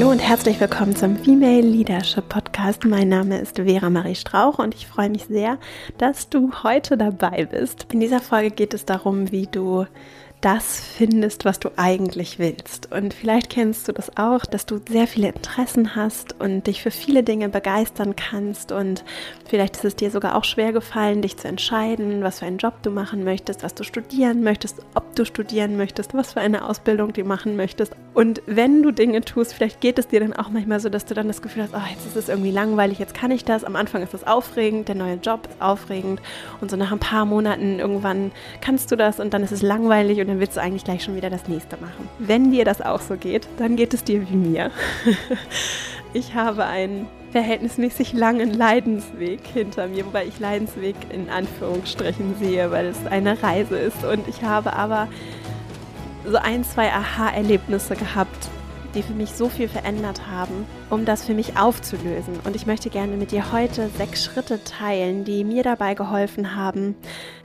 Hallo und herzlich willkommen zum Female Leadership Podcast. Mein Name ist Vera Marie Strauch und ich freue mich sehr, dass du heute dabei bist. In dieser Folge geht es darum, wie du das findest, was du eigentlich willst. Und vielleicht kennst du das auch, dass du sehr viele Interessen hast und dich für viele Dinge begeistern kannst. Und vielleicht ist es dir sogar auch schwer gefallen, dich zu entscheiden, was für einen Job du machen möchtest, was du studieren möchtest, ob du studieren möchtest, was für eine Ausbildung du machen möchtest. Und wenn du Dinge tust, vielleicht geht es dir dann auch manchmal so, dass du dann das Gefühl hast, oh, jetzt ist es irgendwie langweilig, jetzt kann ich das. Am Anfang ist es aufregend, der neue Job ist aufregend. Und so nach ein paar Monaten irgendwann kannst du das und dann ist es langweilig und dann willst du eigentlich gleich schon wieder das nächste machen. Wenn dir das auch so geht, dann geht es dir wie mir. ich habe einen verhältnismäßig langen Leidensweg hinter mir, wobei ich Leidensweg in Anführungsstrichen sehe, weil es eine Reise ist. Und ich habe aber so ein, zwei Aha-Erlebnisse gehabt, die für mich so viel verändert haben, um das für mich aufzulösen. Und ich möchte gerne mit dir heute sechs Schritte teilen, die mir dabei geholfen haben,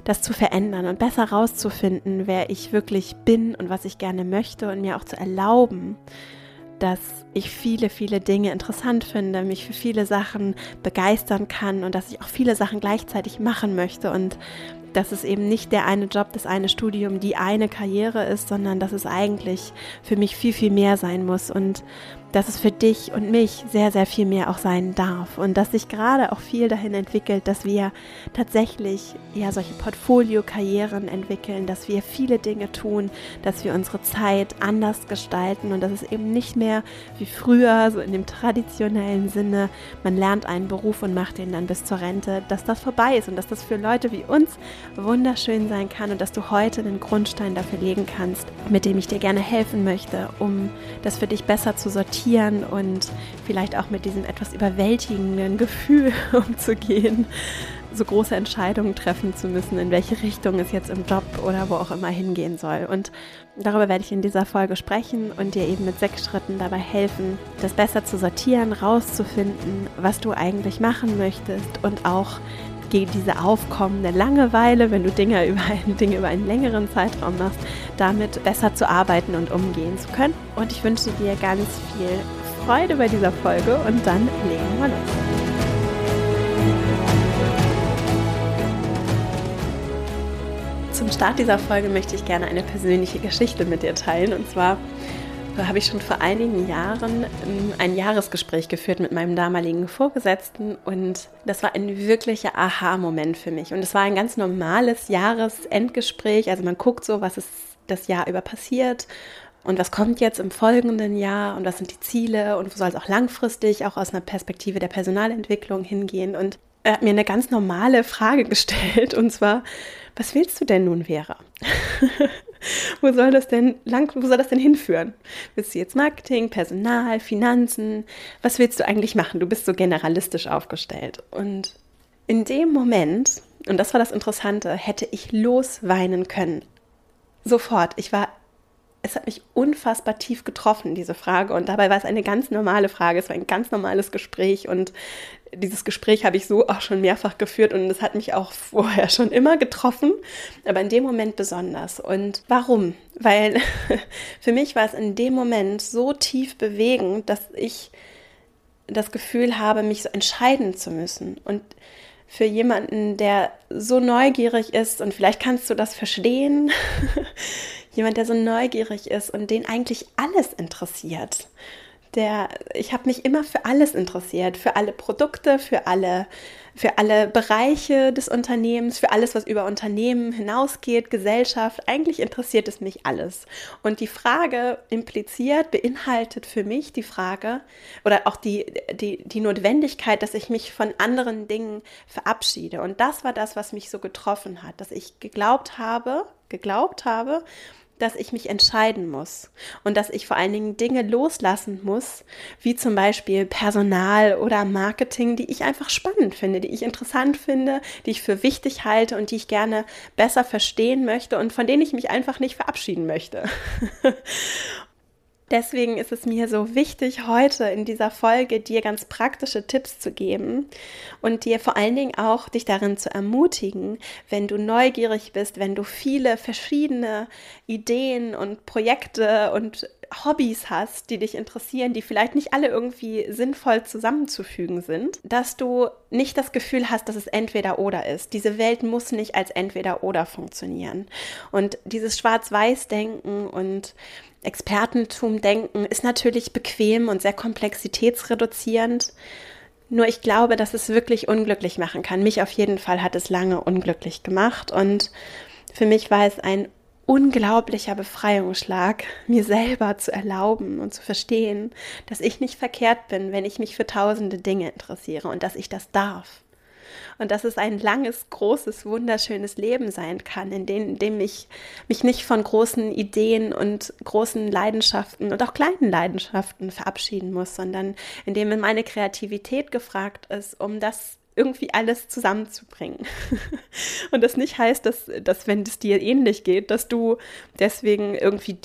das zu verändern und besser rauszufinden, wer ich wirklich bin und was ich gerne möchte und mir auch zu erlauben, dass ich viele, viele Dinge interessant finde, mich für viele Sachen begeistern kann und dass ich auch viele Sachen gleichzeitig machen möchte und dass es eben nicht der eine Job, das eine Studium, die eine Karriere ist, sondern dass es eigentlich für mich viel, viel mehr sein muss. Und dass es für dich und mich sehr, sehr viel mehr auch sein darf. Und dass sich gerade auch viel dahin entwickelt, dass wir tatsächlich ja solche Portfolio-Karrieren entwickeln, dass wir viele Dinge tun, dass wir unsere Zeit anders gestalten und dass es eben nicht mehr wie früher, so in dem traditionellen Sinne, man lernt einen Beruf und macht den dann bis zur Rente, dass das vorbei ist und dass das für Leute wie uns wunderschön sein kann und dass du heute einen Grundstein dafür legen kannst, mit dem ich dir gerne helfen möchte, um das für dich besser zu sortieren reflektieren und vielleicht auch mit diesem etwas überwältigenden Gefühl umzugehen, so große Entscheidungen treffen zu müssen, in welche Richtung es jetzt im Job oder wo auch immer hingehen soll. Und darüber werde ich in dieser Folge sprechen und dir eben mit sechs Schritten dabei helfen, das besser zu sortieren, rauszufinden, was du eigentlich machen möchtest und auch gegen diese aufkommende Langeweile, wenn du Dinge über, Dinge über einen längeren Zeitraum machst, damit besser zu arbeiten und umgehen zu können. Und ich wünsche dir ganz viel Freude bei dieser Folge und dann legen wir los. Zum Start dieser Folge möchte ich gerne eine persönliche Geschichte mit dir teilen. Und zwar habe ich schon vor einigen Jahren ähm, ein Jahresgespräch geführt mit meinem damaligen Vorgesetzten und das war ein wirklicher Aha-Moment für mich. Und es war ein ganz normales Jahresendgespräch. Also man guckt so, was ist das Jahr über passiert und was kommt jetzt im folgenden Jahr und was sind die Ziele und wo soll es auch langfristig, auch aus einer Perspektive der Personalentwicklung hingehen. Und er hat mir eine ganz normale Frage gestellt und zwar, was willst du denn nun, Vera? wo soll das denn lang, wo soll das denn hinführen? Willst du jetzt Marketing, Personal, Finanzen? Was willst du eigentlich machen? Du bist so generalistisch aufgestellt. Und in dem Moment, und das war das Interessante, hätte ich losweinen können. Sofort. Ich war es hat mich unfassbar tief getroffen, diese Frage. Und dabei war es eine ganz normale Frage. Es war ein ganz normales Gespräch. Und dieses Gespräch habe ich so auch schon mehrfach geführt. Und es hat mich auch vorher schon immer getroffen, aber in dem Moment besonders. Und warum? Weil für mich war es in dem Moment so tief bewegend, dass ich das Gefühl habe, mich so entscheiden zu müssen. Und für jemanden, der so neugierig ist, und vielleicht kannst du das verstehen, jemand, der so neugierig ist und den eigentlich alles interessiert. Der, ich habe mich immer für alles interessiert, für alle Produkte, für alle, für alle Bereiche des Unternehmens, für alles, was über Unternehmen hinausgeht, Gesellschaft. Eigentlich interessiert es mich alles. Und die Frage impliziert, beinhaltet für mich die Frage oder auch die, die, die Notwendigkeit, dass ich mich von anderen Dingen verabschiede. Und das war das, was mich so getroffen hat, dass ich geglaubt habe, geglaubt habe, dass ich mich entscheiden muss und dass ich vor allen Dingen Dinge loslassen muss, wie zum Beispiel Personal oder Marketing, die ich einfach spannend finde, die ich interessant finde, die ich für wichtig halte und die ich gerne besser verstehen möchte und von denen ich mich einfach nicht verabschieden möchte. Deswegen ist es mir so wichtig, heute in dieser Folge dir ganz praktische Tipps zu geben und dir vor allen Dingen auch dich darin zu ermutigen, wenn du neugierig bist, wenn du viele verschiedene Ideen und Projekte und Hobbys hast, die dich interessieren, die vielleicht nicht alle irgendwie sinnvoll zusammenzufügen sind, dass du nicht das Gefühl hast, dass es entweder oder ist. Diese Welt muss nicht als entweder oder funktionieren. Und dieses Schwarz-Weiß-Denken und Expertentum denken ist natürlich bequem und sehr komplexitätsreduzierend. Nur ich glaube, dass es wirklich unglücklich machen kann. Mich auf jeden Fall hat es lange unglücklich gemacht und für mich war es ein unglaublicher Befreiungsschlag, mir selber zu erlauben und zu verstehen, dass ich nicht verkehrt bin, wenn ich mich für tausende Dinge interessiere und dass ich das darf und dass es ein langes, großes, wunderschönes Leben sein kann, in dem, in dem ich mich nicht von großen Ideen und großen Leidenschaften und auch kleinen Leidenschaften verabschieden muss, sondern in dem meine Kreativität gefragt ist, um das irgendwie alles zusammenzubringen. und das nicht heißt, dass, dass wenn es dir ähnlich geht, dass du deswegen irgendwie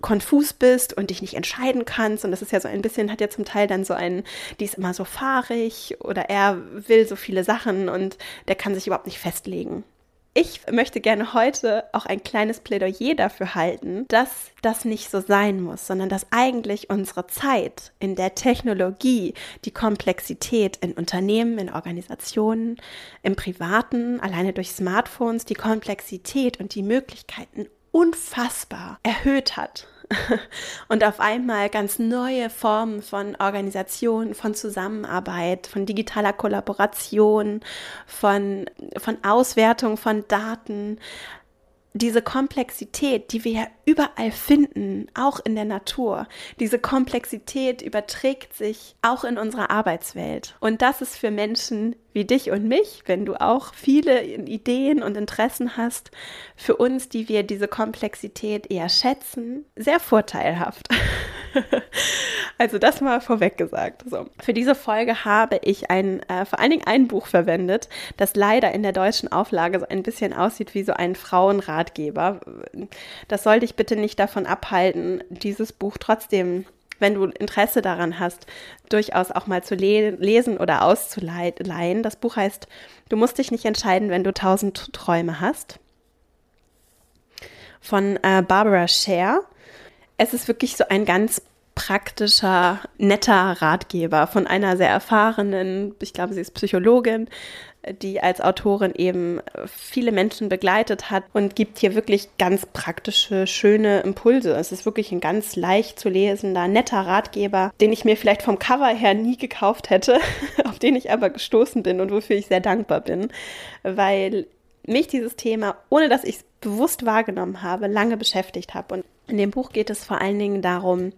konfus bist und dich nicht entscheiden kannst. Und das ist ja so ein bisschen, hat ja zum Teil dann so ein, die ist immer so fahrig oder er will so viele Sachen und der kann sich überhaupt nicht festlegen. Ich möchte gerne heute auch ein kleines Plädoyer dafür halten, dass das nicht so sein muss, sondern dass eigentlich unsere Zeit in der Technologie, die Komplexität in Unternehmen, in Organisationen, im Privaten, alleine durch Smartphones, die Komplexität und die Möglichkeiten unfassbar erhöht hat und auf einmal ganz neue Formen von Organisation, von Zusammenarbeit, von digitaler Kollaboration, von, von Auswertung von Daten, diese Komplexität, die wir ja überall finden, auch in der Natur, diese Komplexität überträgt sich auch in unserer Arbeitswelt. Und das ist für Menschen wie dich und mich, wenn du auch viele Ideen und Interessen hast, für uns, die wir diese Komplexität eher schätzen, sehr vorteilhaft. also das mal vorweg gesagt. So. Für diese Folge habe ich ein, äh, vor allen Dingen ein Buch verwendet, das leider in der deutschen Auflage so ein bisschen aussieht wie so ein Frauenratgeber. Das soll dich bitte nicht davon abhalten, dieses Buch trotzdem wenn du Interesse daran hast, durchaus auch mal zu le lesen oder auszuleihen. Das Buch heißt Du musst dich nicht entscheiden, wenn du tausend Träume hast. Von äh, Barbara Scher. Es ist wirklich so ein ganz praktischer, netter Ratgeber von einer sehr erfahrenen, ich glaube, sie ist Psychologin, die als Autorin eben viele Menschen begleitet hat und gibt hier wirklich ganz praktische, schöne Impulse. Es ist wirklich ein ganz leicht zu lesender, netter Ratgeber, den ich mir vielleicht vom Cover her nie gekauft hätte, auf den ich aber gestoßen bin und wofür ich sehr dankbar bin, weil mich dieses Thema, ohne dass ich es bewusst wahrgenommen habe, lange beschäftigt habe. Und in dem Buch geht es vor allen Dingen darum,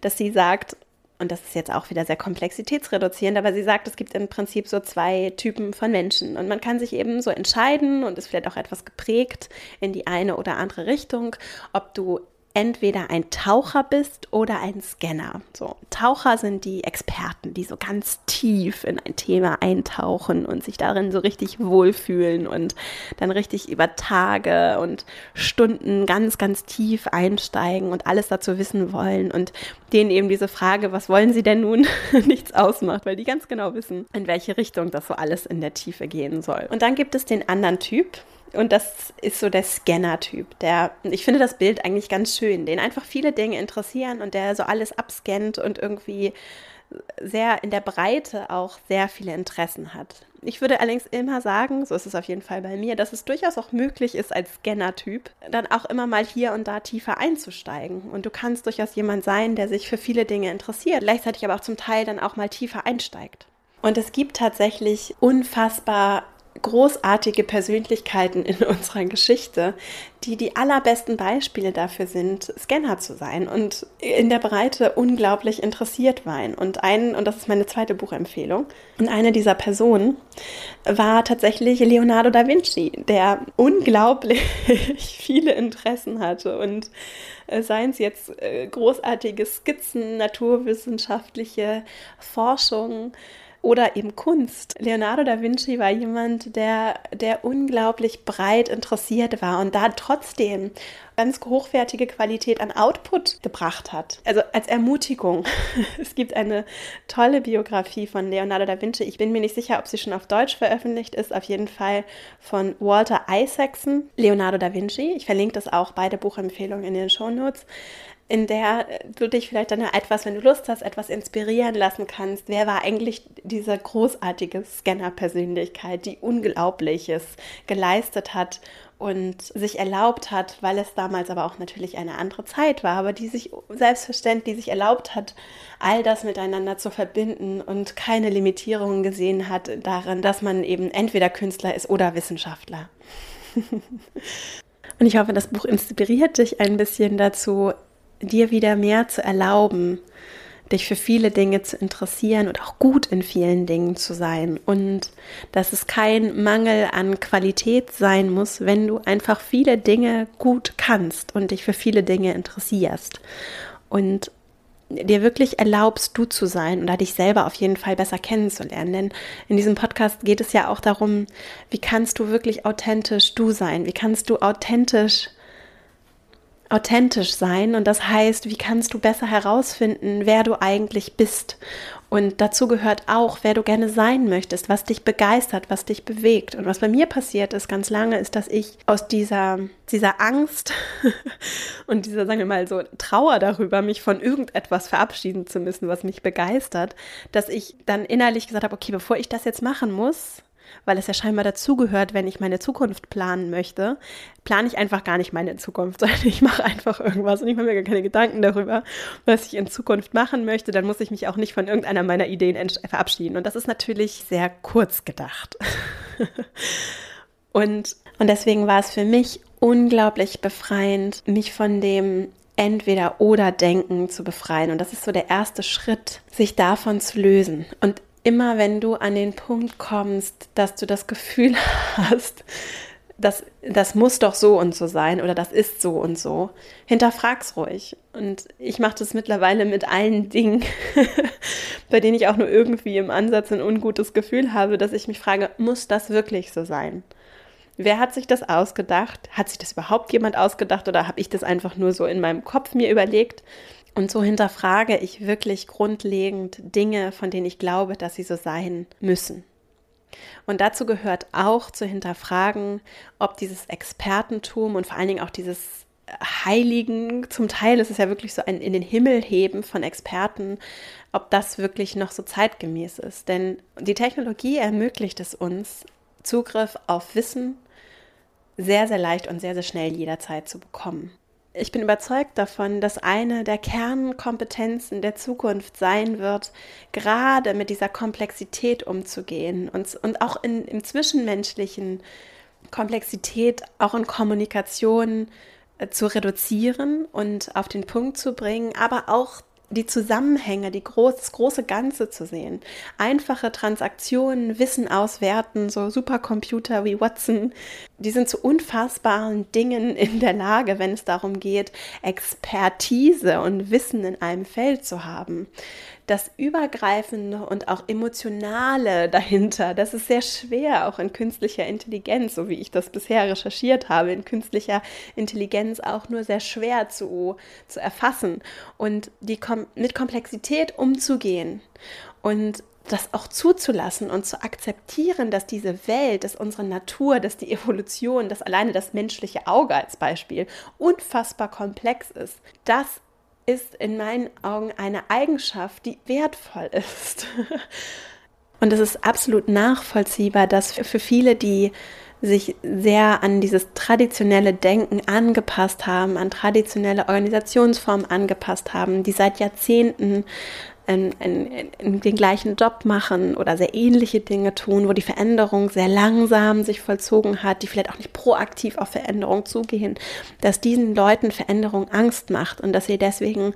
dass sie sagt, und das ist jetzt auch wieder sehr komplexitätsreduzierend, aber sie sagt, es gibt im Prinzip so zwei Typen von Menschen und man kann sich eben so entscheiden und ist vielleicht auch etwas geprägt in die eine oder andere Richtung, ob du entweder ein Taucher bist oder ein Scanner. So, Taucher sind die Experten, die so ganz tief in ein Thema eintauchen und sich darin so richtig wohlfühlen und dann richtig über Tage und Stunden ganz, ganz tief einsteigen und alles dazu wissen wollen und denen eben diese Frage, was wollen sie denn nun, nichts ausmacht, weil die ganz genau wissen, in welche Richtung das so alles in der Tiefe gehen soll. Und dann gibt es den anderen Typ, und das ist so der Scanner-Typ. Der, ich finde das Bild eigentlich ganz schön, den einfach viele Dinge interessieren und der so alles abscannt und irgendwie sehr in der Breite auch sehr viele Interessen hat. Ich würde allerdings immer sagen, so ist es auf jeden Fall bei mir, dass es durchaus auch möglich ist, als Scanner-Typ dann auch immer mal hier und da tiefer einzusteigen. Und du kannst durchaus jemand sein, der sich für viele Dinge interessiert, gleichzeitig aber auch zum Teil dann auch mal tiefer einsteigt. Und es gibt tatsächlich unfassbar großartige Persönlichkeiten in unserer Geschichte, die die allerbesten Beispiele dafür sind, Scanner zu sein und in der Breite unglaublich interessiert waren. Und ein, und das ist meine zweite Buchempfehlung, und eine dieser Personen war tatsächlich Leonardo da Vinci, der unglaublich viele Interessen hatte und äh, seien es jetzt äh, großartige Skizzen, naturwissenschaftliche Forschung, oder eben Kunst. Leonardo da Vinci war jemand, der, der unglaublich breit interessiert war und da trotzdem ganz hochwertige Qualität an Output gebracht hat. Also als Ermutigung. Es gibt eine tolle Biografie von Leonardo da Vinci. Ich bin mir nicht sicher, ob sie schon auf Deutsch veröffentlicht ist. Auf jeden Fall von Walter Isaacson, Leonardo da Vinci. Ich verlinke das auch, beide Buchempfehlungen in den Show Notes in der du dich vielleicht dann etwas, wenn du Lust hast, etwas inspirieren lassen kannst. Wer war eigentlich diese großartige Scanner-Persönlichkeit, die Unglaubliches geleistet hat und sich erlaubt hat, weil es damals aber auch natürlich eine andere Zeit war, aber die sich selbstverständlich sich erlaubt hat, all das miteinander zu verbinden und keine Limitierungen gesehen hat darin, dass man eben entweder Künstler ist oder Wissenschaftler. Und ich hoffe, das Buch inspiriert dich ein bisschen dazu, dir wieder mehr zu erlauben, dich für viele Dinge zu interessieren und auch gut in vielen Dingen zu sein. Und dass es kein Mangel an Qualität sein muss, wenn du einfach viele Dinge gut kannst und dich für viele Dinge interessierst. Und dir wirklich erlaubst, du zu sein oder dich selber auf jeden Fall besser kennenzulernen. Denn in diesem Podcast geht es ja auch darum, wie kannst du wirklich authentisch du sein? Wie kannst du authentisch authentisch sein und das heißt, wie kannst du besser herausfinden, wer du eigentlich bist. Und dazu gehört auch, wer du gerne sein möchtest, was dich begeistert, was dich bewegt. Und was bei mir passiert ist ganz lange, ist, dass ich aus dieser, dieser Angst und dieser, sagen wir mal so, Trauer darüber, mich von irgendetwas verabschieden zu müssen, was mich begeistert, dass ich dann innerlich gesagt habe, okay, bevor ich das jetzt machen muss, weil es ja scheinbar dazugehört, wenn ich meine Zukunft planen möchte, plane ich einfach gar nicht meine Zukunft, sondern ich mache einfach irgendwas und ich mache mir gar keine Gedanken darüber, was ich in Zukunft machen möchte. Dann muss ich mich auch nicht von irgendeiner meiner Ideen verabschieden. Und das ist natürlich sehr kurz gedacht. und, und deswegen war es für mich unglaublich befreiend, mich von dem entweder oder Denken zu befreien. Und das ist so der erste Schritt, sich davon zu lösen. Und immer wenn du an den Punkt kommst, dass du das Gefühl hast, das, das muss doch so und so sein oder das ist so und so, hinterfrag's ruhig. Und ich mache das mittlerweile mit allen Dingen, bei denen ich auch nur irgendwie im Ansatz ein ungutes Gefühl habe, dass ich mich frage, muss das wirklich so sein? Wer hat sich das ausgedacht? Hat sich das überhaupt jemand ausgedacht oder habe ich das einfach nur so in meinem Kopf mir überlegt? Und so hinterfrage ich wirklich grundlegend Dinge, von denen ich glaube, dass sie so sein müssen. Und dazu gehört auch zu hinterfragen, ob dieses Expertentum und vor allen Dingen auch dieses Heiligen, zum Teil ist es ja wirklich so ein in den Himmel heben von Experten, ob das wirklich noch so zeitgemäß ist. Denn die Technologie ermöglicht es uns, Zugriff auf Wissen sehr, sehr leicht und sehr, sehr schnell jederzeit zu bekommen ich bin überzeugt davon, dass eine der Kernkompetenzen der Zukunft sein wird, gerade mit dieser Komplexität umzugehen und, und auch in, im zwischenmenschlichen Komplexität, auch in Kommunikation äh, zu reduzieren und auf den Punkt zu bringen, aber auch die Zusammenhänge, die groß, das große Ganze zu sehen. Einfache Transaktionen, Wissen auswerten, so Supercomputer wie Watson, die sind zu unfassbaren Dingen in der Lage, wenn es darum geht, Expertise und Wissen in einem Feld zu haben. Das Übergreifende und auch Emotionale dahinter, das ist sehr schwer, auch in künstlicher Intelligenz, so wie ich das bisher recherchiert habe, in künstlicher Intelligenz auch nur sehr schwer zu, zu erfassen und die, mit Komplexität umzugehen. Und das auch zuzulassen und zu akzeptieren, dass diese Welt, dass unsere Natur, dass die Evolution, dass alleine das menschliche Auge als Beispiel unfassbar komplex ist, das ist in meinen Augen eine Eigenschaft, die wertvoll ist. Und es ist absolut nachvollziehbar, dass für viele, die sich sehr an dieses traditionelle Denken angepasst haben, an traditionelle Organisationsformen angepasst haben, die seit Jahrzehnten in, in, in den gleichen Job machen oder sehr ähnliche Dinge tun, wo die Veränderung sehr langsam sich vollzogen hat, die vielleicht auch nicht proaktiv auf Veränderung zugehen, dass diesen Leuten Veränderung Angst macht und dass sie deswegen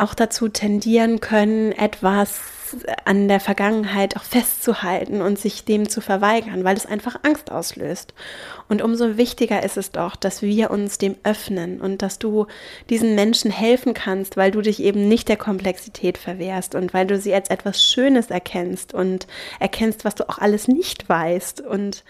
auch dazu tendieren können, etwas an der Vergangenheit auch festzuhalten und sich dem zu verweigern, weil es einfach Angst auslöst. Und umso wichtiger ist es doch, dass wir uns dem öffnen und dass du diesen Menschen helfen kannst, weil du dich eben nicht der Komplexität verwehrst und weil du sie als etwas Schönes erkennst und erkennst, was du auch alles nicht weißt und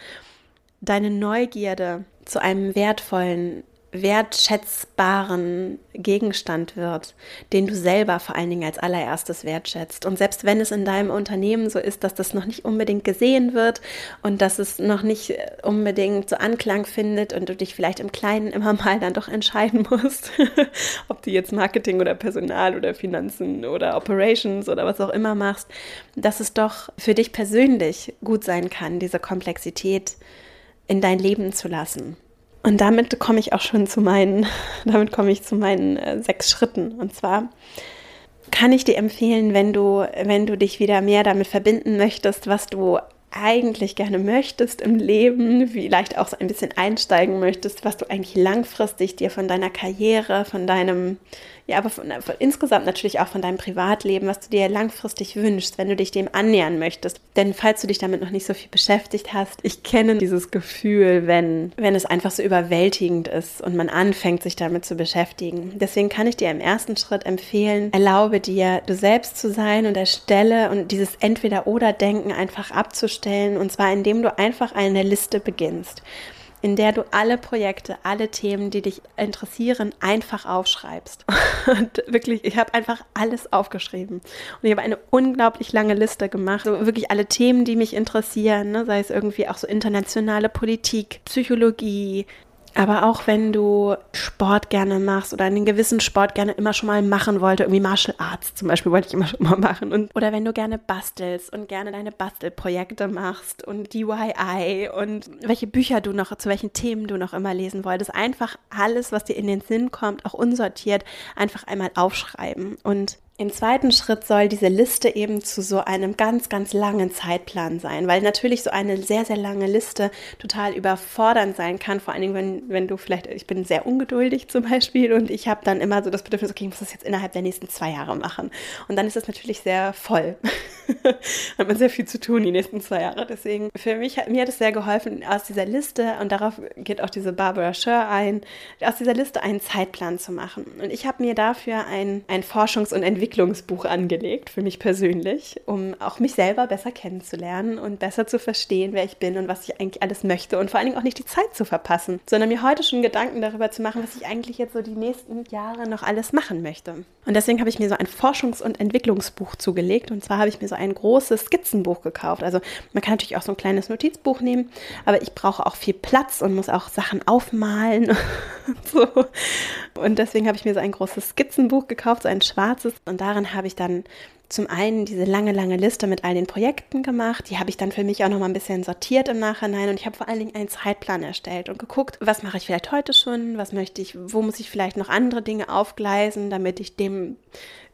deine Neugierde zu einem wertvollen wertschätzbaren Gegenstand wird, den du selber vor allen Dingen als allererstes wertschätzt. Und selbst wenn es in deinem Unternehmen so ist, dass das noch nicht unbedingt gesehen wird und dass es noch nicht unbedingt so Anklang findet und du dich vielleicht im Kleinen immer mal dann doch entscheiden musst, ob du jetzt Marketing oder Personal oder Finanzen oder Operations oder was auch immer machst, dass es doch für dich persönlich gut sein kann, diese Komplexität in dein Leben zu lassen. Und damit komme ich auch schon zu meinen, damit komme ich zu meinen äh, sechs Schritten. Und zwar kann ich dir empfehlen, wenn du, wenn du dich wieder mehr damit verbinden möchtest, was du eigentlich gerne möchtest im Leben, vielleicht auch so ein bisschen einsteigen möchtest, was du eigentlich langfristig dir von deiner Karriere, von deinem ja, aber von, von, insgesamt natürlich auch von deinem Privatleben, was du dir langfristig wünschst, wenn du dich dem annähern möchtest. Denn falls du dich damit noch nicht so viel beschäftigt hast, ich kenne dieses Gefühl, wenn, wenn es einfach so überwältigend ist und man anfängt, sich damit zu beschäftigen. Deswegen kann ich dir im ersten Schritt empfehlen, erlaube dir, du selbst zu sein und erstelle und dieses Entweder-Oder-Denken einfach abzustellen und zwar indem du einfach eine Liste beginnst in der du alle Projekte, alle Themen, die dich interessieren, einfach aufschreibst. Und wirklich, ich habe einfach alles aufgeschrieben. Und ich habe eine unglaublich lange Liste gemacht. So wirklich alle Themen, die mich interessieren, ne? sei es irgendwie auch so internationale Politik, Psychologie, aber auch wenn du Sport gerne machst oder einen gewissen Sport gerne immer schon mal machen wollte, irgendwie Martial Arts zum Beispiel wollte ich immer schon mal machen. Und, oder wenn du gerne bastelst und gerne deine Bastelprojekte machst und DIY und welche Bücher du noch, zu welchen Themen du noch immer lesen wolltest. Einfach alles, was dir in den Sinn kommt, auch unsortiert, einfach einmal aufschreiben. Und im zweiten Schritt soll diese Liste eben zu so einem ganz, ganz langen Zeitplan sein, weil natürlich so eine sehr, sehr lange Liste total überfordernd sein kann. Vor allen Dingen, wenn, wenn du vielleicht, ich bin sehr ungeduldig zum Beispiel und ich habe dann immer so das Bedürfnis, okay, ich muss das jetzt innerhalb der nächsten zwei Jahre machen. Und dann ist es natürlich sehr voll. hat man sehr viel zu tun die nächsten zwei Jahre. Deswegen, für mich, mir hat es sehr geholfen, aus dieser Liste, und darauf geht auch diese Barbara Scher ein, aus dieser Liste einen Zeitplan zu machen. Und ich habe mir dafür ein, ein Forschungs- und Entwicklungs Entwicklungsbuch angelegt, für mich persönlich, um auch mich selber besser kennenzulernen und besser zu verstehen, wer ich bin und was ich eigentlich alles möchte und vor allen Dingen auch nicht die Zeit zu verpassen, sondern mir heute schon Gedanken darüber zu machen, was ich eigentlich jetzt so die nächsten Jahre noch alles machen möchte. Und deswegen habe ich mir so ein Forschungs- und Entwicklungsbuch zugelegt und zwar habe ich mir so ein großes Skizzenbuch gekauft. Also man kann natürlich auch so ein kleines Notizbuch nehmen, aber ich brauche auch viel Platz und muss auch Sachen aufmalen so. Und deswegen habe ich mir so ein großes Skizzenbuch gekauft, so ein schwarzes und und darin habe ich dann zum einen diese lange, lange Liste mit all den Projekten gemacht. Die habe ich dann für mich auch noch mal ein bisschen sortiert im Nachhinein. Und ich habe vor allen Dingen einen Zeitplan erstellt und geguckt, was mache ich vielleicht heute schon, was möchte ich, wo muss ich vielleicht noch andere Dinge aufgleisen, damit ich dem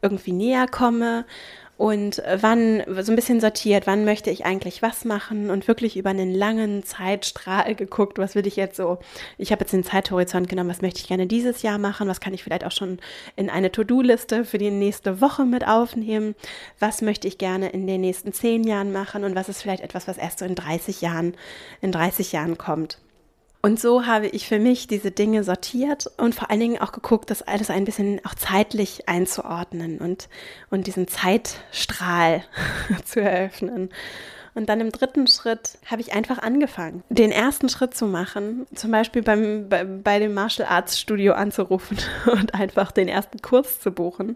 irgendwie näher komme und wann, so ein bisschen sortiert, wann möchte ich eigentlich was machen? Und wirklich über einen langen Zeitstrahl geguckt, was will ich jetzt so, ich habe jetzt den Zeithorizont genommen, was möchte ich gerne dieses Jahr machen, was kann ich vielleicht auch schon in eine To-Do-Liste für die nächste Woche mit aufnehmen, was möchte ich gerne in den nächsten zehn Jahren machen? Und was ist vielleicht etwas, was erst so in 30 Jahren, in 30 Jahren kommt. Und so habe ich für mich diese Dinge sortiert und vor allen Dingen auch geguckt, das alles ein bisschen auch zeitlich einzuordnen und, und diesen Zeitstrahl zu eröffnen. Und dann im dritten Schritt habe ich einfach angefangen, den ersten Schritt zu machen, zum Beispiel beim, bei, bei dem Martial Arts Studio anzurufen und einfach den ersten Kurs zu buchen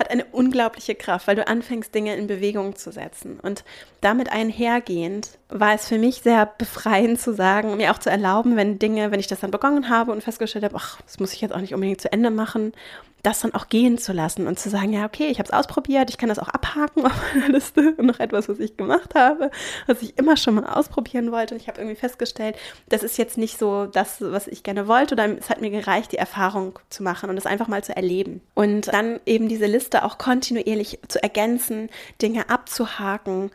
hat eine unglaubliche Kraft, weil du anfängst, Dinge in Bewegung zu setzen. Und damit einhergehend war es für mich sehr befreiend zu sagen, mir auch zu erlauben, wenn Dinge, wenn ich das dann begonnen habe und festgestellt habe, ach, das muss ich jetzt auch nicht unbedingt zu Ende machen, das dann auch gehen zu lassen und zu sagen, ja, okay, ich habe es ausprobiert, ich kann das auch abhaken auf meiner Liste. Noch etwas, was ich gemacht habe, was ich immer schon mal ausprobieren wollte. Und ich habe irgendwie festgestellt, das ist jetzt nicht so das, was ich gerne wollte. Oder es hat mir gereicht, die Erfahrung zu machen und das einfach mal zu erleben. Und dann eben diese Liste auch kontinuierlich zu ergänzen, Dinge abzuhaken,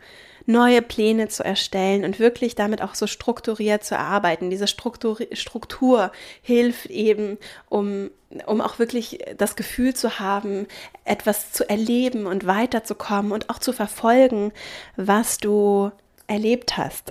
neue Pläne zu erstellen und wirklich damit auch so strukturiert zu arbeiten. Diese Struktur, Struktur hilft eben, um, um auch wirklich das Gefühl zu haben, etwas zu erleben und weiterzukommen und auch zu verfolgen, was du erlebt hast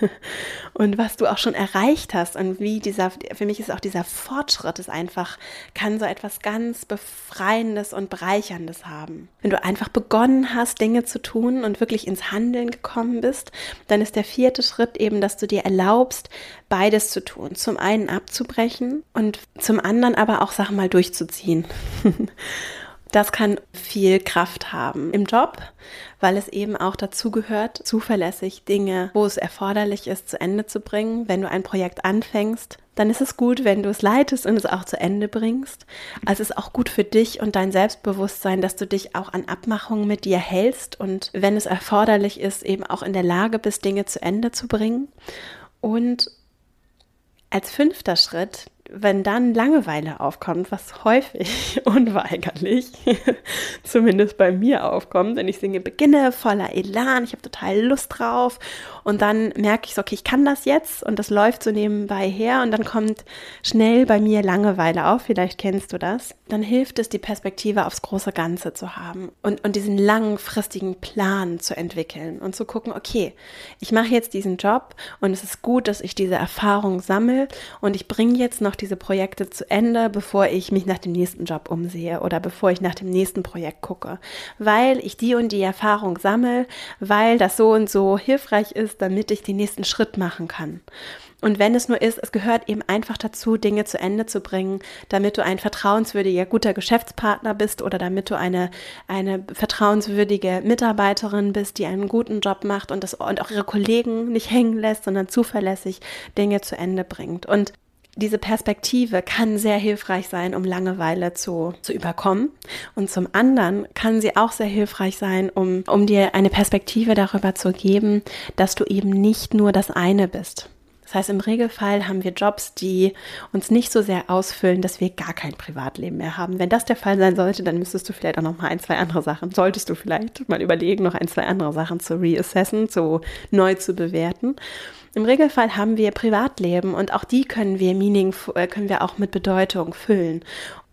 und was du auch schon erreicht hast und wie dieser, für mich ist auch dieser Fortschritt ist einfach, kann so etwas ganz Befreiendes und Bereicherndes haben. Wenn du einfach begonnen hast, Dinge zu tun und wirklich ins Handeln gekommen bist, dann ist der vierte Schritt eben, dass du dir erlaubst, beides zu tun. Zum einen abzubrechen und zum anderen aber auch Sachen mal durchzuziehen. Das kann viel Kraft haben im Job, weil es eben auch dazu gehört, zuverlässig Dinge, wo es erforderlich ist, zu Ende zu bringen. Wenn du ein Projekt anfängst, dann ist es gut, wenn du es leitest und es auch zu Ende bringst. Also es ist auch gut für dich und dein Selbstbewusstsein, dass du dich auch an Abmachungen mit dir hältst und wenn es erforderlich ist, eben auch in der Lage bist, Dinge zu Ende zu bringen. Und als fünfter Schritt wenn dann Langeweile aufkommt, was häufig unweigerlich, zumindest bei mir aufkommt, wenn ich singe, beginne voller Elan, ich habe total Lust drauf und dann merke ich so, okay, ich kann das jetzt und das läuft so nebenbei her und dann kommt schnell bei mir Langeweile auf, vielleicht kennst du das, dann hilft es, die Perspektive aufs große Ganze zu haben und, und diesen langfristigen Plan zu entwickeln und zu gucken, okay, ich mache jetzt diesen Job und es ist gut, dass ich diese Erfahrung sammle und ich bringe jetzt noch diese Projekte zu Ende, bevor ich mich nach dem nächsten Job umsehe oder bevor ich nach dem nächsten Projekt gucke, weil ich die und die Erfahrung sammle, weil das so und so hilfreich ist, damit ich den nächsten Schritt machen kann. Und wenn es nur ist, es gehört eben einfach dazu, Dinge zu Ende zu bringen, damit du ein vertrauenswürdiger, guter Geschäftspartner bist oder damit du eine, eine vertrauenswürdige Mitarbeiterin bist, die einen guten Job macht und, das, und auch ihre Kollegen nicht hängen lässt, sondern zuverlässig Dinge zu Ende bringt. Und diese Perspektive kann sehr hilfreich sein, um Langeweile zu, zu überkommen. Und zum anderen kann sie auch sehr hilfreich sein, um, um dir eine Perspektive darüber zu geben, dass du eben nicht nur das eine bist. Das heißt, im Regelfall haben wir Jobs, die uns nicht so sehr ausfüllen, dass wir gar kein Privatleben mehr haben. Wenn das der Fall sein sollte, dann müsstest du vielleicht auch noch mal ein, zwei andere Sachen, solltest du vielleicht mal überlegen, noch ein, zwei andere Sachen zu reassessen, zu neu zu bewerten. Im Regelfall haben wir Privatleben und auch die können wir Meaning, äh, können wir auch mit Bedeutung füllen.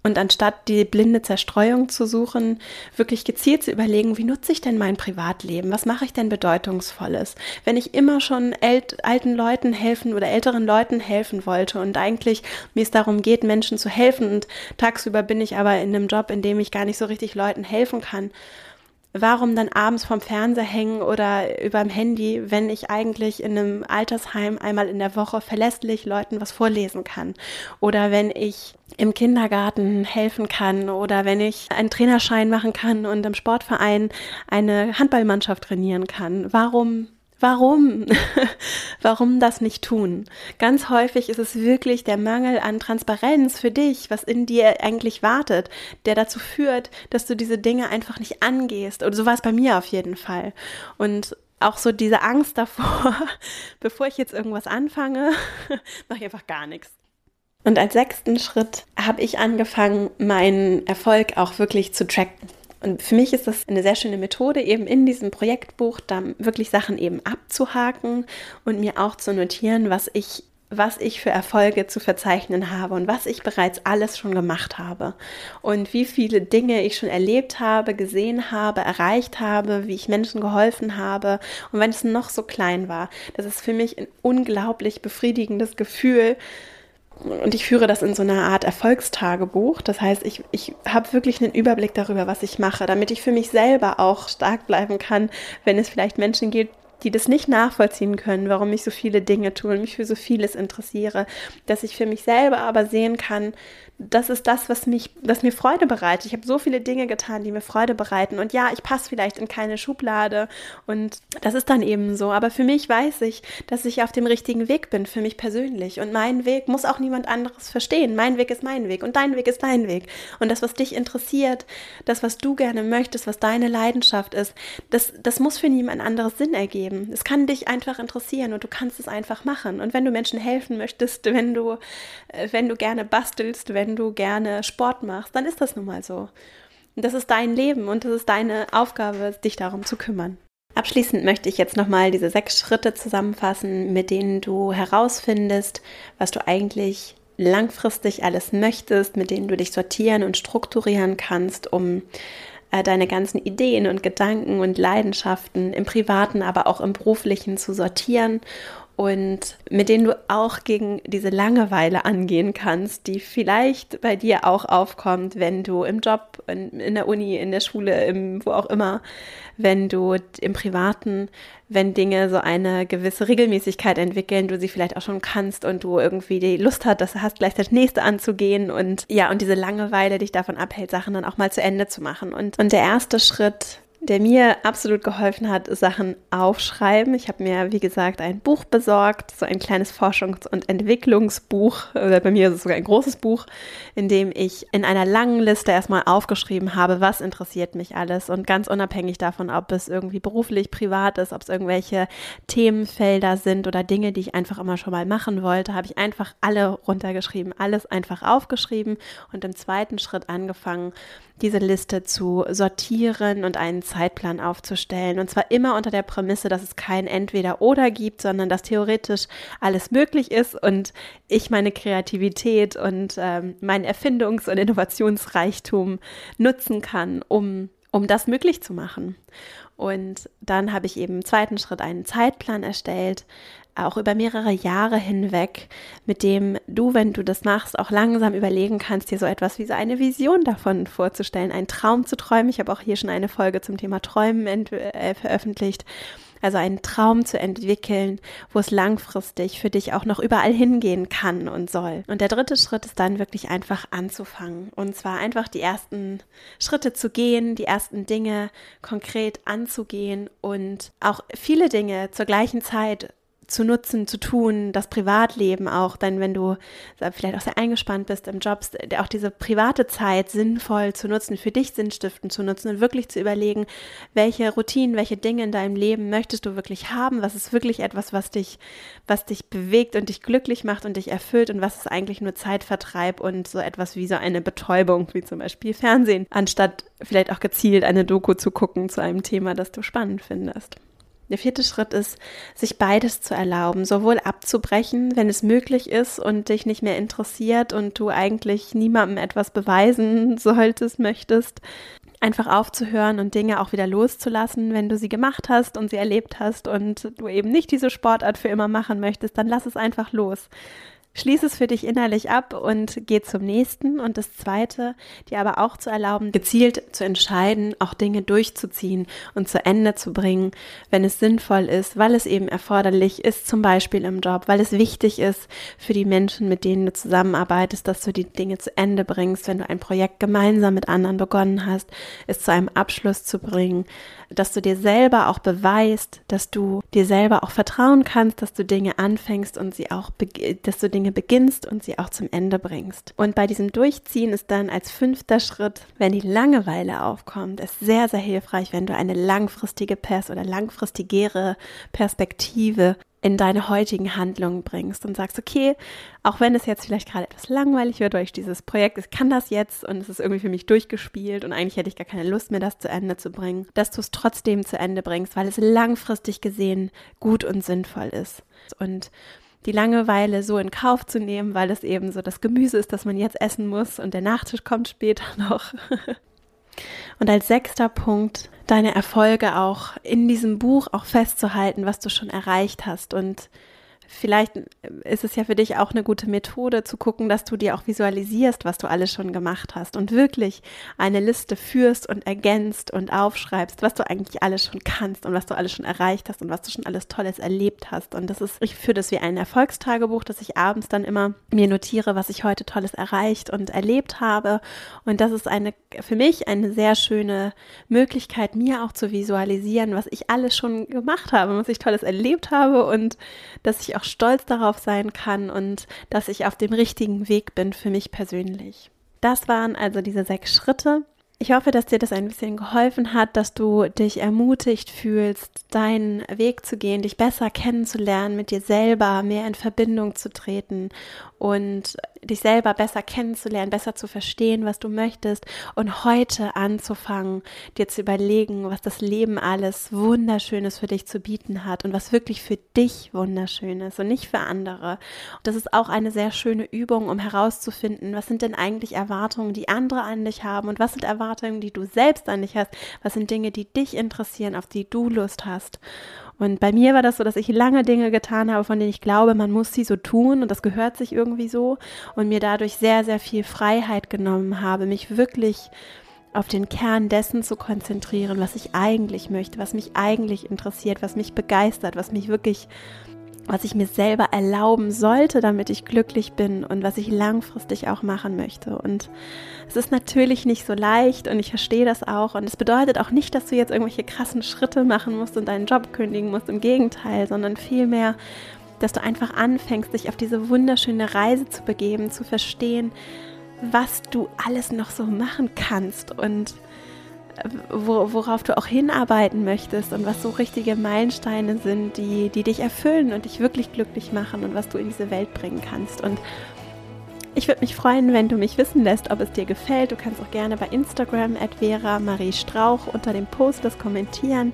Und anstatt die blinde Zerstreuung zu suchen, wirklich gezielt zu überlegen, wie nutze ich denn mein Privatleben? Was mache ich denn Bedeutungsvolles? Wenn ich immer schon alten Leuten helfen oder älteren Leuten helfen wollte und eigentlich mir es darum geht, Menschen zu helfen und tagsüber bin ich aber in einem Job, in dem ich gar nicht so richtig Leuten helfen kann, warum dann abends vom Fernseher hängen oder überm Handy, wenn ich eigentlich in einem Altersheim einmal in der Woche verlässlich Leuten was vorlesen kann oder wenn ich im Kindergarten helfen kann oder wenn ich einen Trainerschein machen kann und im Sportverein eine Handballmannschaft trainieren kann. Warum Warum? Warum das nicht tun? Ganz häufig ist es wirklich der Mangel an Transparenz für dich, was in dir eigentlich wartet, der dazu führt, dass du diese Dinge einfach nicht angehst. Oder so war es bei mir auf jeden Fall. Und auch so diese Angst davor, bevor ich jetzt irgendwas anfange, mache ich einfach gar nichts. Und als sechsten Schritt habe ich angefangen, meinen Erfolg auch wirklich zu tracken. Und für mich ist das eine sehr schöne Methode, eben in diesem Projektbuch dann wirklich Sachen eben abzuhaken und mir auch zu notieren, was ich was ich für Erfolge zu verzeichnen habe und was ich bereits alles schon gemacht habe. Und wie viele Dinge ich schon erlebt habe, gesehen habe, erreicht habe, wie ich Menschen geholfen habe. Und wenn es noch so klein war, das ist für mich ein unglaublich befriedigendes Gefühl, und ich führe das in so einer Art Erfolgstagebuch. Das heißt, ich, ich habe wirklich einen Überblick darüber, was ich mache, damit ich für mich selber auch stark bleiben kann, wenn es vielleicht Menschen gibt, die das nicht nachvollziehen können, warum ich so viele Dinge tue und mich für so vieles interessiere, dass ich für mich selber aber sehen kann, das ist das, was mich, was mir Freude bereitet. Ich habe so viele Dinge getan, die mir Freude bereiten. Und ja, ich passe vielleicht in keine Schublade und das ist dann eben so. Aber für mich weiß ich, dass ich auf dem richtigen Weg bin, für mich persönlich. Und mein Weg muss auch niemand anderes verstehen. Mein Weg ist mein Weg und dein Weg ist dein Weg. Und das, was dich interessiert, das, was du gerne möchtest, was deine Leidenschaft ist, das, das muss für niemand anderes Sinn ergeben. Es kann dich einfach interessieren und du kannst es einfach machen. Und wenn du Menschen helfen möchtest, wenn du, äh, wenn du gerne bastelst, wenn du gerne Sport machst, dann ist das nun mal so. Und das ist dein Leben und das ist deine Aufgabe, dich darum zu kümmern. Abschließend möchte ich jetzt nochmal diese sechs Schritte zusammenfassen, mit denen du herausfindest, was du eigentlich langfristig alles möchtest, mit denen du dich sortieren und strukturieren kannst, um äh, deine ganzen Ideen und Gedanken und Leidenschaften im privaten, aber auch im beruflichen zu sortieren und mit denen du auch gegen diese Langeweile angehen kannst, die vielleicht bei dir auch aufkommt, wenn du im Job, in, in der Uni, in der Schule, im, wo auch immer, wenn du im Privaten, wenn Dinge so eine gewisse Regelmäßigkeit entwickeln, du sie vielleicht auch schon kannst und du irgendwie die Lust hast, das hast, gleich das nächste anzugehen und ja, und diese Langeweile dich davon abhält, Sachen dann auch mal zu Ende zu machen. Und, und der erste Schritt der mir absolut geholfen hat, Sachen aufschreiben. Ich habe mir, wie gesagt, ein Buch besorgt, so ein kleines Forschungs- und Entwicklungsbuch, oder bei mir ist es sogar ein großes Buch, in dem ich in einer langen Liste erstmal aufgeschrieben habe, was interessiert mich alles und ganz unabhängig davon, ob es irgendwie beruflich, privat ist, ob es irgendwelche Themenfelder sind oder Dinge, die ich einfach immer schon mal machen wollte, habe ich einfach alle runtergeschrieben, alles einfach aufgeschrieben und im zweiten Schritt angefangen, diese Liste zu sortieren und einen Zeitplan aufzustellen. Und zwar immer unter der Prämisse, dass es kein Entweder-Oder gibt, sondern dass theoretisch alles möglich ist und ich meine Kreativität und ähm, meinen Erfindungs- und Innovationsreichtum nutzen kann, um, um das möglich zu machen. Und dann habe ich eben im zweiten Schritt einen Zeitplan erstellt, auch über mehrere Jahre hinweg, mit dem du, wenn du das machst, auch langsam überlegen kannst, dir so etwas wie so eine Vision davon vorzustellen, einen Traum zu träumen. Ich habe auch hier schon eine Folge zum Thema Träumen äh, veröffentlicht. Also einen Traum zu entwickeln, wo es langfristig für dich auch noch überall hingehen kann und soll. Und der dritte Schritt ist dann wirklich einfach anzufangen. Und zwar einfach die ersten Schritte zu gehen, die ersten Dinge konkret anzugehen und auch viele Dinge zur gleichen Zeit zu nutzen, zu tun, das Privatleben auch, denn wenn du vielleicht auch sehr eingespannt bist im Job, auch diese private Zeit sinnvoll zu nutzen, für dich Sinnstiften zu nutzen und wirklich zu überlegen, welche Routinen, welche Dinge in deinem Leben möchtest du wirklich haben, was ist wirklich etwas, was dich, was dich bewegt und dich glücklich macht und dich erfüllt? Und was ist eigentlich nur Zeitvertreib und so etwas wie so eine Betäubung, wie zum Beispiel Fernsehen, anstatt vielleicht auch gezielt eine Doku zu gucken zu einem Thema, das du spannend findest. Der vierte Schritt ist, sich beides zu erlauben, sowohl abzubrechen, wenn es möglich ist und dich nicht mehr interessiert und du eigentlich niemandem etwas beweisen solltest, möchtest, einfach aufzuhören und Dinge auch wieder loszulassen, wenn du sie gemacht hast und sie erlebt hast und du eben nicht diese Sportart für immer machen möchtest, dann lass es einfach los. Schließ es für dich innerlich ab und geh zum nächsten. Und das zweite, dir aber auch zu erlauben, gezielt zu entscheiden, auch Dinge durchzuziehen und zu Ende zu bringen, wenn es sinnvoll ist, weil es eben erforderlich ist, zum Beispiel im Job, weil es wichtig ist für die Menschen, mit denen du zusammenarbeitest, dass du die Dinge zu Ende bringst, wenn du ein Projekt gemeinsam mit anderen begonnen hast, es zu einem Abschluss zu bringen, dass du dir selber auch beweist, dass du dir selber auch vertrauen kannst, dass du Dinge anfängst und sie auch, dass du Dinge beginnst und sie auch zum Ende bringst. Und bei diesem Durchziehen ist dann als fünfter Schritt, wenn die Langeweile aufkommt, ist sehr, sehr hilfreich, wenn du eine langfristige Pers oder langfristigere Perspektive in deine heutigen Handlungen bringst und sagst, okay, auch wenn es jetzt vielleicht gerade etwas langweilig wird, weil ich dieses Projekt, ich kann das jetzt und es ist irgendwie für mich durchgespielt und eigentlich hätte ich gar keine Lust mehr, das zu Ende zu bringen, dass du es trotzdem zu Ende bringst, weil es langfristig gesehen gut und sinnvoll ist. Und die Langeweile so in Kauf zu nehmen, weil es eben so das Gemüse ist, das man jetzt essen muss und der Nachtisch kommt später noch. Und als sechster Punkt, deine Erfolge auch in diesem Buch auch festzuhalten, was du schon erreicht hast. Und vielleicht ist es ja für dich auch eine gute Methode zu gucken, dass du dir auch visualisierst, was du alles schon gemacht hast und wirklich eine Liste führst und ergänzt und aufschreibst, was du eigentlich alles schon kannst und was du alles schon erreicht hast und was du schon alles Tolles erlebt hast. Und das ist, ich führe das wie ein Erfolgstagebuch, dass ich abends dann immer mir notiere, was ich heute Tolles erreicht und erlebt habe. Und das ist eine, für mich eine sehr schöne Möglichkeit, mir auch zu visualisieren, was ich alles schon gemacht habe, was ich Tolles erlebt habe und dass ich auch stolz darauf sein kann und dass ich auf dem richtigen Weg bin für mich persönlich. Das waren also diese sechs Schritte. Ich hoffe, dass dir das ein bisschen geholfen hat, dass du dich ermutigt fühlst, deinen Weg zu gehen, dich besser kennenzulernen, mit dir selber mehr in Verbindung zu treten und dich selber besser kennenzulernen, besser zu verstehen, was du möchtest und heute anzufangen, dir zu überlegen, was das Leben alles Wunderschönes für dich zu bieten hat und was wirklich für dich wunderschön ist und nicht für andere. Und das ist auch eine sehr schöne Übung, um herauszufinden, was sind denn eigentlich Erwartungen, die andere an dich haben und was sind Erwartungen, die du selbst an dich hast, was sind Dinge, die dich interessieren, auf die du Lust hast. Und bei mir war das so, dass ich lange Dinge getan habe, von denen ich glaube, man muss sie so tun. Und das gehört sich irgendwie so. Und mir dadurch sehr, sehr viel Freiheit genommen habe, mich wirklich auf den Kern dessen zu konzentrieren, was ich eigentlich möchte, was mich eigentlich interessiert, was mich begeistert, was mich wirklich was ich mir selber erlauben sollte, damit ich glücklich bin und was ich langfristig auch machen möchte. Und es ist natürlich nicht so leicht und ich verstehe das auch. Und es bedeutet auch nicht, dass du jetzt irgendwelche krassen Schritte machen musst und deinen Job kündigen musst. Im Gegenteil, sondern vielmehr, dass du einfach anfängst, dich auf diese wunderschöne Reise zu begeben, zu verstehen, was du alles noch so machen kannst und wo, worauf du auch hinarbeiten möchtest und was so richtige Meilensteine sind, die, die dich erfüllen und dich wirklich glücklich machen und was du in diese Welt bringen kannst. Und ich würde mich freuen, wenn du mich wissen lässt, ob es dir gefällt. Du kannst auch gerne bei Instagram at Vera Marie Strauch unter dem Post das kommentieren.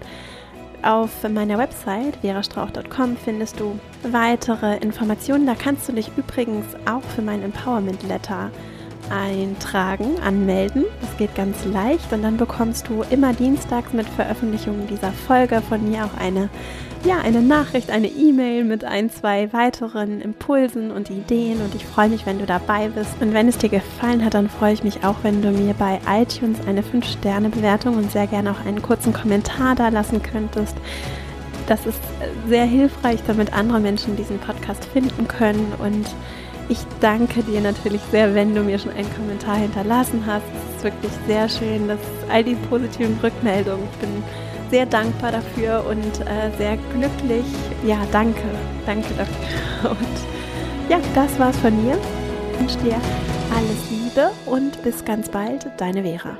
Auf meiner Website verastrauch.com findest du weitere Informationen. Da kannst du dich übrigens auch für mein Empowerment Letter eintragen, anmelden. Das geht ganz leicht und dann bekommst du immer dienstags mit Veröffentlichung dieser Folge von mir auch eine ja, eine Nachricht, eine E-Mail mit ein, zwei weiteren Impulsen und Ideen und ich freue mich, wenn du dabei bist. Und wenn es dir gefallen hat, dann freue ich mich auch, wenn du mir bei iTunes eine 5-Sterne-Bewertung und sehr gerne auch einen kurzen Kommentar da lassen könntest. Das ist sehr hilfreich, damit andere Menschen diesen Podcast finden können und ich danke dir natürlich sehr, wenn du mir schon einen Kommentar hinterlassen hast. Es ist wirklich sehr schön, dass all die positiven Rückmeldungen. Ich bin sehr dankbar dafür und äh, sehr glücklich. Ja, danke. Danke dafür. Und ja, das war's von mir. Ich wünsche dir alles Liebe und bis ganz bald, deine Vera.